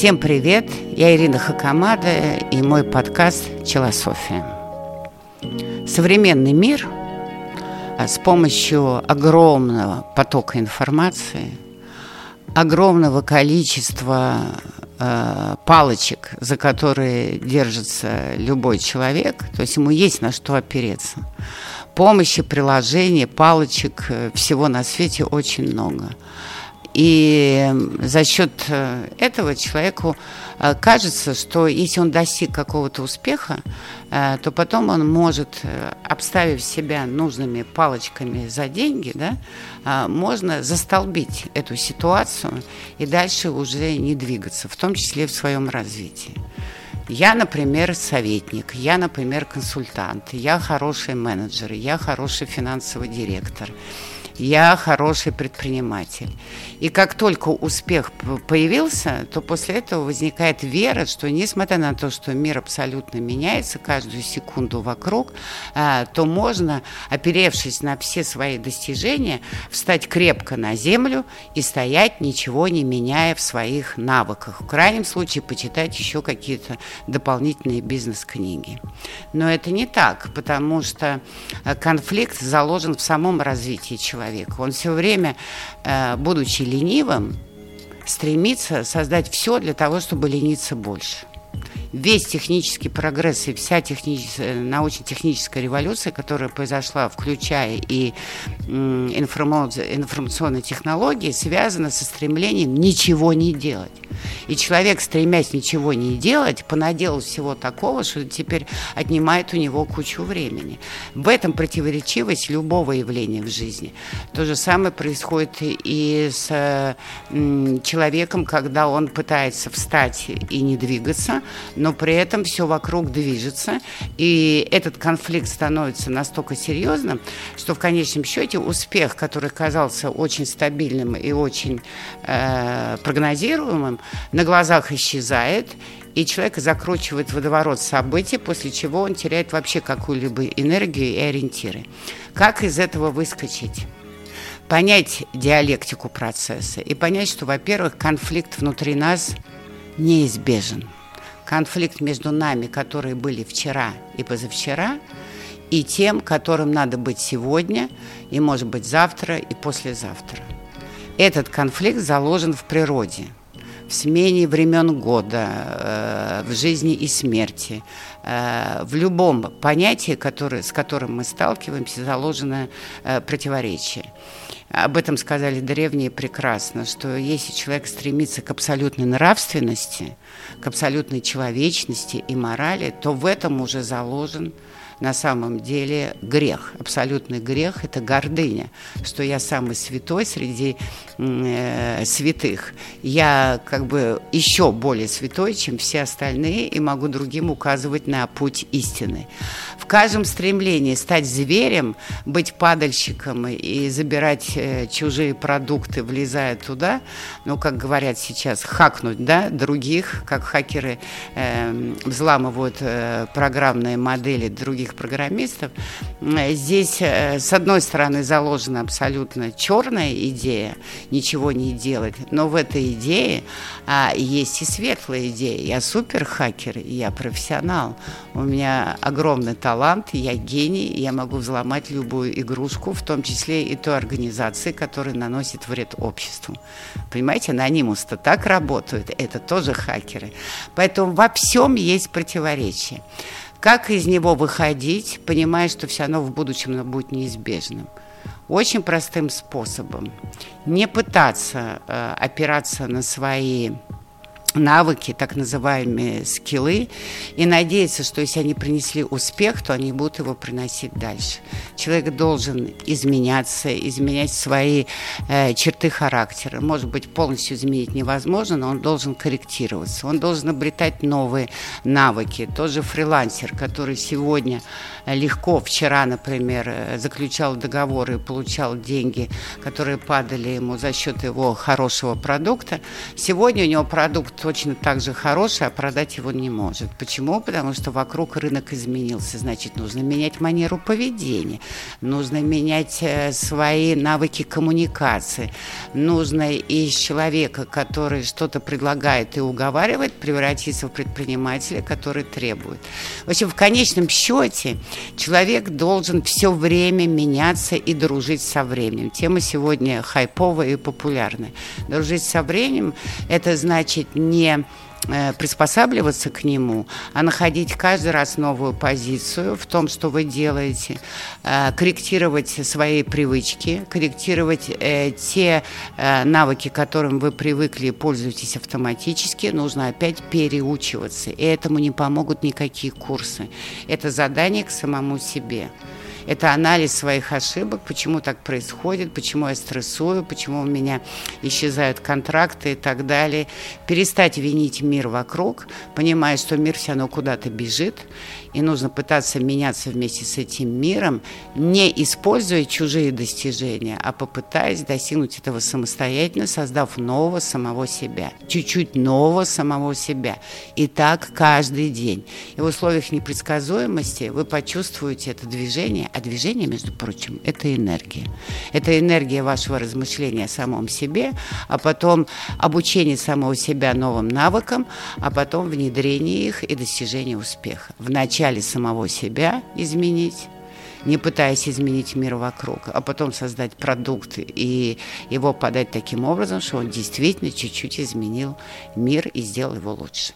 Всем привет! Я Ирина Хакамада и мой подкаст «Челософия». Современный мир а, с помощью огромного потока информации, огромного количества э, палочек, за которые держится любой человек, то есть ему есть на что опереться. Помощи, приложений, палочек, э, всего на свете очень много. И за счет э, этого человеку э, кажется, что если он достиг какого-то успеха, э, то потом он может, обставив себя нужными палочками за деньги, да, можно застолбить эту ситуацию и дальше уже не двигаться, в том числе в своем развитии. Я, например, советник, я, например, консультант, я хороший менеджер, я хороший финансовый директор я хороший предприниматель. И как только успех появился, то после этого возникает вера, что несмотря на то, что мир абсолютно меняется каждую секунду вокруг, а, то можно, оперевшись на все свои достижения, встать крепко на землю и стоять, ничего не меняя в своих навыках. В крайнем случае почитать еще какие-то дополнительные бизнес-книги. Но это не так, потому что э, конфликт заложен в самом развитии человека человека. Он все время, э, будучи ленивым, стремится создать все для того, чтобы лениться больше весь технический прогресс и вся техническая, научно-техническая революция, которая произошла, включая и информационные технологии, связана со стремлением ничего не делать. И человек, стремясь ничего не делать, понаделал всего такого, что теперь отнимает у него кучу времени. В этом противоречивость любого явления в жизни. То же самое происходит и с человеком, когда он пытается встать и не двигаться, но при этом все вокруг движется, и этот конфликт становится настолько серьезным, что в конечном счете успех, который казался очень стабильным и очень э, прогнозируемым, на глазах исчезает, и человек закручивает водоворот событий, после чего он теряет вообще какую-либо энергию и ориентиры. Как из этого выскочить? Понять диалектику процесса и понять, что, во-первых, конфликт внутри нас неизбежен – конфликт между нами, которые были вчера и позавчера, и тем, которым надо быть сегодня, и, может быть, завтра и послезавтра. Этот конфликт заложен в природе, в смене времен года, э, в жизни и смерти, э, в любом понятии, который, с которым мы сталкиваемся, заложено э, противоречие. Об этом сказали древние прекрасно, что если человек стремится к абсолютной нравственности, к абсолютной человечности и морали, то в этом уже заложен на самом деле грех. Абсолютный грех – это гордыня, что я самый святой среди э, святых. Я как бы еще более святой, чем все остальные, и могу другим указывать на путь истины. В каждом стремлении стать зверем, быть падальщиком и забирать чужие продукты, влезая туда, ну, как говорят сейчас, хакнуть, да, других, как хакеры э, взламывают э, программные модели других программистов. Здесь, э, с одной стороны, заложена абсолютно черная идея, ничего не делать, но в этой идее а, есть и светлая идея. Я суперхакер, я профессионал, у меня огромный талант, я гений, я могу взломать любую игрушку, в том числе и той организации, которая наносит вред обществу. Понимаете, анонимус-то так работают, это тоже хакеры. Поэтому во всем есть противоречие. Как из него выходить, понимая, что все равно в будущем будет неизбежным? Очень простым способом. Не пытаться э, опираться на свои навыки, так называемые скиллы, и надеяться, что если они принесли успех, то они будут его приносить дальше. Человек должен изменяться, изменять свои э, черты характера. Может быть, полностью изменить невозможно, но он должен корректироваться. Он должен обретать новые навыки. Тот же фрилансер, который сегодня легко, вчера, например, э, заключал договоры и получал деньги, которые падали ему за счет его хорошего продукта, сегодня у него продукт точно так же хороший, а продать его не может. Почему? Потому что вокруг рынок изменился. Значит, нужно менять манеру поведения, нужно менять э, свои навыки коммуникации, нужно из человека, который что-то предлагает и уговаривает, превратиться в предпринимателя, который требует. В общем, в конечном счете человек должен все время меняться и дружить со временем. Тема сегодня хайповая и популярная. Дружить со временем – это значит не Э, приспосабливаться к нему, а находить каждый раз новую позицию в том, что вы делаете, э, корректировать свои привычки, корректировать э, те навыки, которым вы привыкли и пользуетесь автоматически, нужно опять переучиваться. И этому не помогут никакие курсы. Это задание к самому себе. Это анализ своих ошибок, почему так происходит, почему я стрессую, почему у меня исчезают контракты и так далее. Перестать винить мир вокруг, понимая, что мир все равно куда-то бежит, и нужно пытаться меняться вместе с этим миром, не используя чужие достижения, а попытаясь достигнуть этого самостоятельно, создав нового самого себя, чуть-чуть нового самого себя. И так каждый день. И в условиях непредсказуемости вы почувствуете это а движение, между прочим, это энергия. Это энергия вашего размышления о самом себе, а потом обучение самого себя новым навыкам, а потом внедрение их и достижение успеха. Вначале самого себя изменить, не пытаясь изменить мир вокруг, а потом создать продукт и его подать таким образом, что он действительно чуть-чуть изменил мир и сделал его лучше.